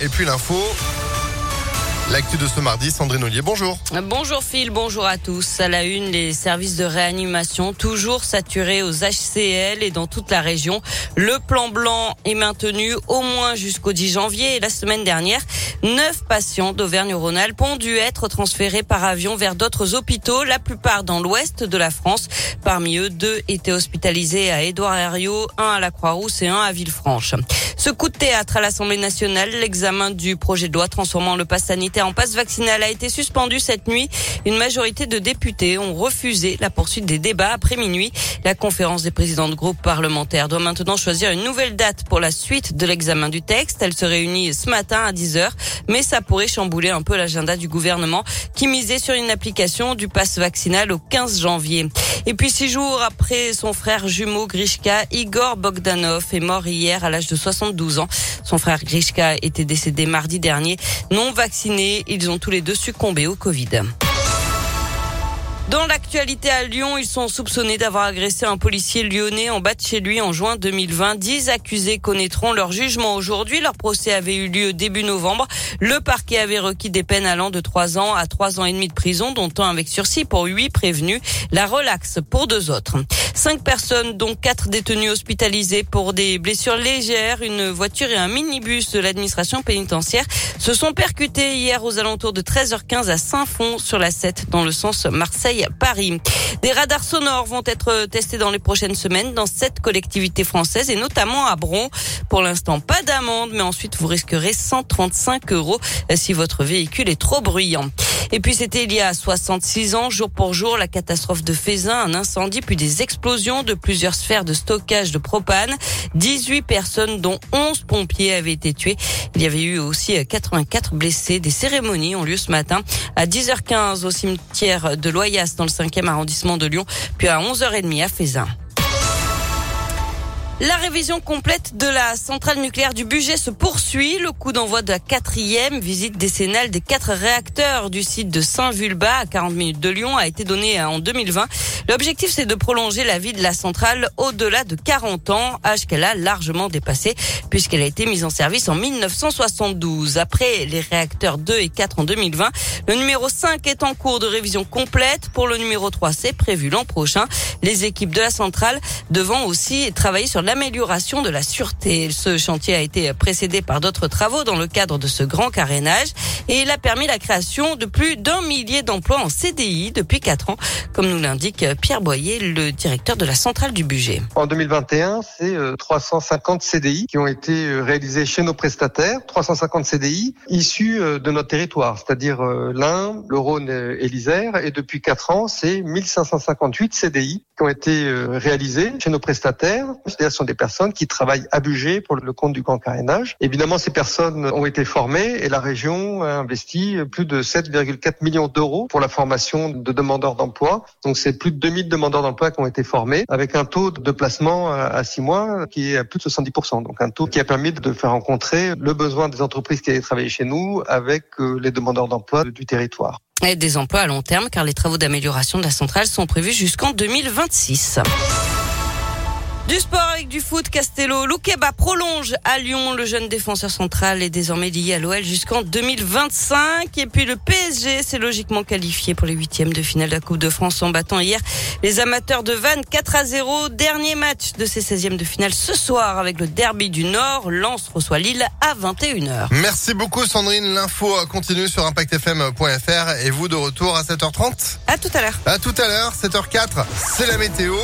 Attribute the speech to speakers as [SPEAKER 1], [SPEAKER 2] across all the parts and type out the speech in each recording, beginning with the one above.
[SPEAKER 1] Et puis l'info. L'actu de ce mardi, Sandrine Ollier, bonjour.
[SPEAKER 2] Bonjour Phil, bonjour à tous. À la une, les services de réanimation toujours saturés aux HCL et dans toute la région. Le plan blanc est maintenu au moins jusqu'au 10 janvier et la semaine dernière, neuf patients d'Auvergne-Rhône-Alpes ont dû être transférés par avion vers d'autres hôpitaux, la plupart dans l'ouest de la France. Parmi eux, deux étaient hospitalisés à Édouard Herriot, un à la Croix-Rousse et un à Villefranche. Ce coup de théâtre à l'Assemblée nationale, l'examen du projet de loi transformant le pass sanitaire en passe vaccinal a été suspendu cette nuit. Une majorité de députés ont refusé la poursuite des débats après minuit. La conférence des présidents de groupes parlementaires doit maintenant choisir une nouvelle date pour la suite de l'examen du texte. Elle se réunit ce matin à 10h, mais ça pourrait chambouler un peu l'agenda du gouvernement qui misait sur une application du passe vaccinal au 15 janvier. Et puis six jours après son frère jumeau Grishka, Igor Bogdanov est mort hier à l'âge de 72 ans. Son frère Grishka était décédé mardi dernier, non vacciné. Ils ont tous les deux succombé au Covid. Dans l'actualité à Lyon, ils sont soupçonnés d'avoir agressé un policier lyonnais en bas de chez lui en juin 2020. Dix accusés connaîtront leur jugement aujourd'hui. Leur procès avait eu lieu début novembre. Le parquet avait requis des peines allant de trois ans à trois ans et demi de prison, dont un avec sursis pour huit prévenus. La relaxe pour deux autres. Cinq personnes, dont quatre détenus hospitalisés pour des blessures légères, une voiture et un minibus de l'administration pénitentiaire se sont percutés hier aux alentours de 13h15 à Saint-Fond sur la 7 dans le sens Marseille Paris. Des radars sonores vont être testés dans les prochaines semaines dans sept collectivités françaises et notamment à Bron. Pour l'instant, pas d'amende, mais ensuite vous risquerez 135 euros si votre véhicule est trop bruyant. Et puis c'était il y a 66 ans, jour pour jour, la catastrophe de Fézin, un incendie puis des explosions de plusieurs sphères de stockage de propane. 18 personnes dont 11 pompiers avaient été tués. Il y avait eu aussi 84 blessés. Des cérémonies ont lieu ce matin à 10h15 au cimetière de Loyasse dans le 5e arrondissement de Lyon, puis à 11h30 à Fézin. La révision complète de la centrale nucléaire du budget se poursuit. Le coup d'envoi de la quatrième visite décennale des quatre réacteurs du site de Saint-Vulbas à 40 minutes de Lyon a été donnée en 2020. L'objectif, c'est de prolonger la vie de la centrale au-delà de 40 ans, âge qu'elle a largement dépassé puisqu'elle a été mise en service en 1972. Après les réacteurs 2 et 4 en 2020, le numéro 5 est en cours de révision complète. Pour le numéro 3, c'est prévu l'an prochain. Les équipes de la centrale devant aussi travailler sur l'amélioration de la sûreté. Ce chantier a été précédé par d'autres travaux dans le cadre de ce grand carénage et il a permis la création de plus d'un millier d'emplois en CDI depuis quatre ans, comme nous l'indique Pierre Boyer, le directeur de la centrale du budget.
[SPEAKER 3] En 2021, c'est 350 CDI qui ont été réalisés chez nos prestataires, 350 CDI issus de notre territoire, c'est-à-dire l'Ain, le Rhône et l'Isère. Et depuis quatre ans, c'est 1558 CDI qui ont été réalisés chez nos prestataires. C'est-à-dire sont des personnes qui travaillent à budget pour le compte du grand carénage. Évidemment, ces personnes ont été formées et la région a investi plus de 7,4 millions d'euros pour la formation de demandeurs d'emploi. Donc, c'est plus de 2000 demandeurs d'emploi qui ont été formés avec un taux de placement à 6 mois qui est à plus de 70%. Donc, un taux qui a permis de faire rencontrer le besoin des entreprises qui allaient travailler chez nous avec les demandeurs d'emploi du territoire.
[SPEAKER 2] Et des emplois à long terme car les travaux d'amélioration de la centrale sont prévus jusqu'en 2026. Du sport avec du foot, Castello. Loukeba prolonge à Lyon. Le jeune défenseur central est désormais lié à l'OL jusqu'en 2025. Et puis le PSG s'est logiquement qualifié pour les huitièmes de finale de la Coupe de France en battant hier les amateurs de Vannes 4 à 0. Dernier match de ces 16e de finale ce soir avec le derby du Nord. Lens reçoit Lille à 21h.
[SPEAKER 1] Merci beaucoup Sandrine. L'info continue sur impactfm.fr et vous de retour à 7h30
[SPEAKER 2] À tout à l'heure.
[SPEAKER 1] À tout à l'heure, 7h04, c'est la météo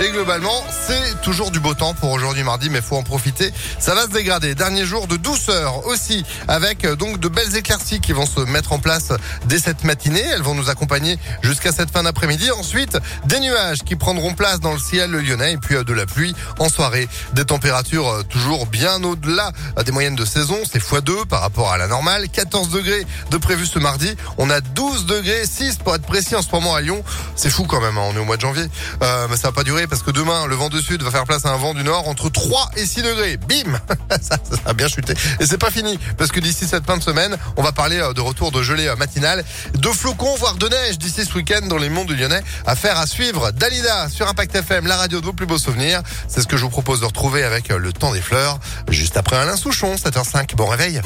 [SPEAKER 1] et globalement, c'est toujours du beau temps pour aujourd'hui mardi, mais faut en profiter. Ça va se dégrader. Dernier jour de douceur aussi, avec euh, donc de belles éclaircies qui vont se mettre en place dès cette matinée. Elles vont nous accompagner jusqu'à cette fin d'après-midi. Ensuite, des nuages qui prendront place dans le ciel lyonnais et puis euh, de la pluie en soirée. Des températures euh, toujours bien au-delà des moyennes de saison. C'est x2 par rapport à la normale. 14 degrés de prévu ce mardi. On a 12 degrés, 6 pour être précis en ce moment à Lyon. C'est fou quand même. Hein. On est au mois de janvier. Euh, mais ça va pas durer parce que demain, le vent de sud va faire place à un vent du nord entre 3 et 6 degrés. Bim ça, ça a bien chuté. Et c'est pas fini, parce que d'ici cette fin de semaine, on va parler euh, de retour de gelée euh, matinale, de flocons, voire de neige d'ici ce week-end dans les monts du Lyonnais. Affaire à suivre. Dalida sur Impact FM, la radio de vos plus beaux souvenirs. C'est ce que je vous propose de retrouver avec euh, le temps des fleurs, juste après Alain Souchon, 7h05. Bon réveil.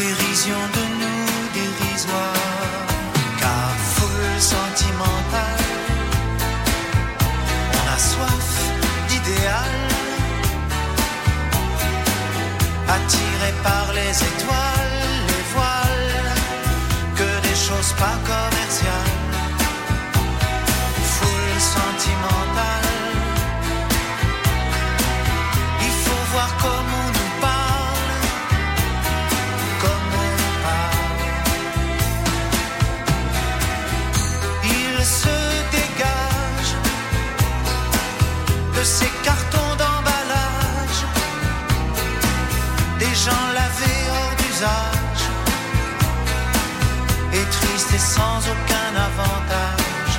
[SPEAKER 2] dérision
[SPEAKER 4] de nous dérisoire, car
[SPEAKER 2] foule
[SPEAKER 4] sentimentale, on a soif d'idéal, attiré par les étoiles,
[SPEAKER 2] les
[SPEAKER 4] voiles, que des choses pas comme
[SPEAKER 2] des gens
[SPEAKER 4] lavés
[SPEAKER 2] hors
[SPEAKER 4] d'usage,
[SPEAKER 2] et tristes et sans aucun
[SPEAKER 4] avantage.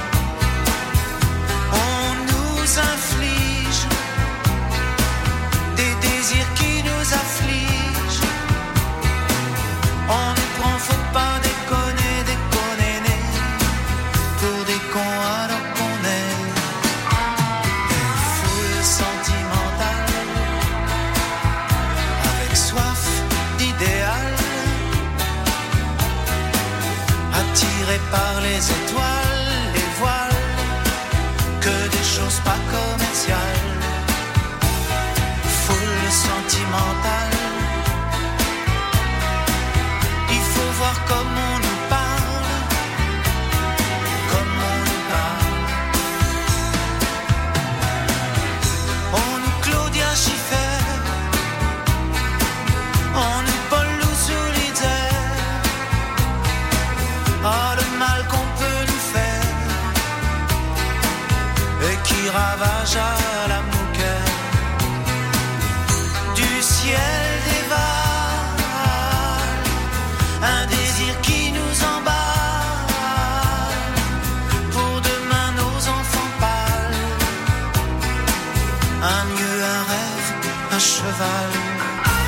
[SPEAKER 4] On
[SPEAKER 2] nous
[SPEAKER 4] inflige
[SPEAKER 2] des désirs qui
[SPEAKER 4] nous
[SPEAKER 2] affligent. soif
[SPEAKER 4] d'idéal,
[SPEAKER 2] attiré par les étoiles, les voiles, que des choses pas commerciales,
[SPEAKER 4] foule sentimentale. I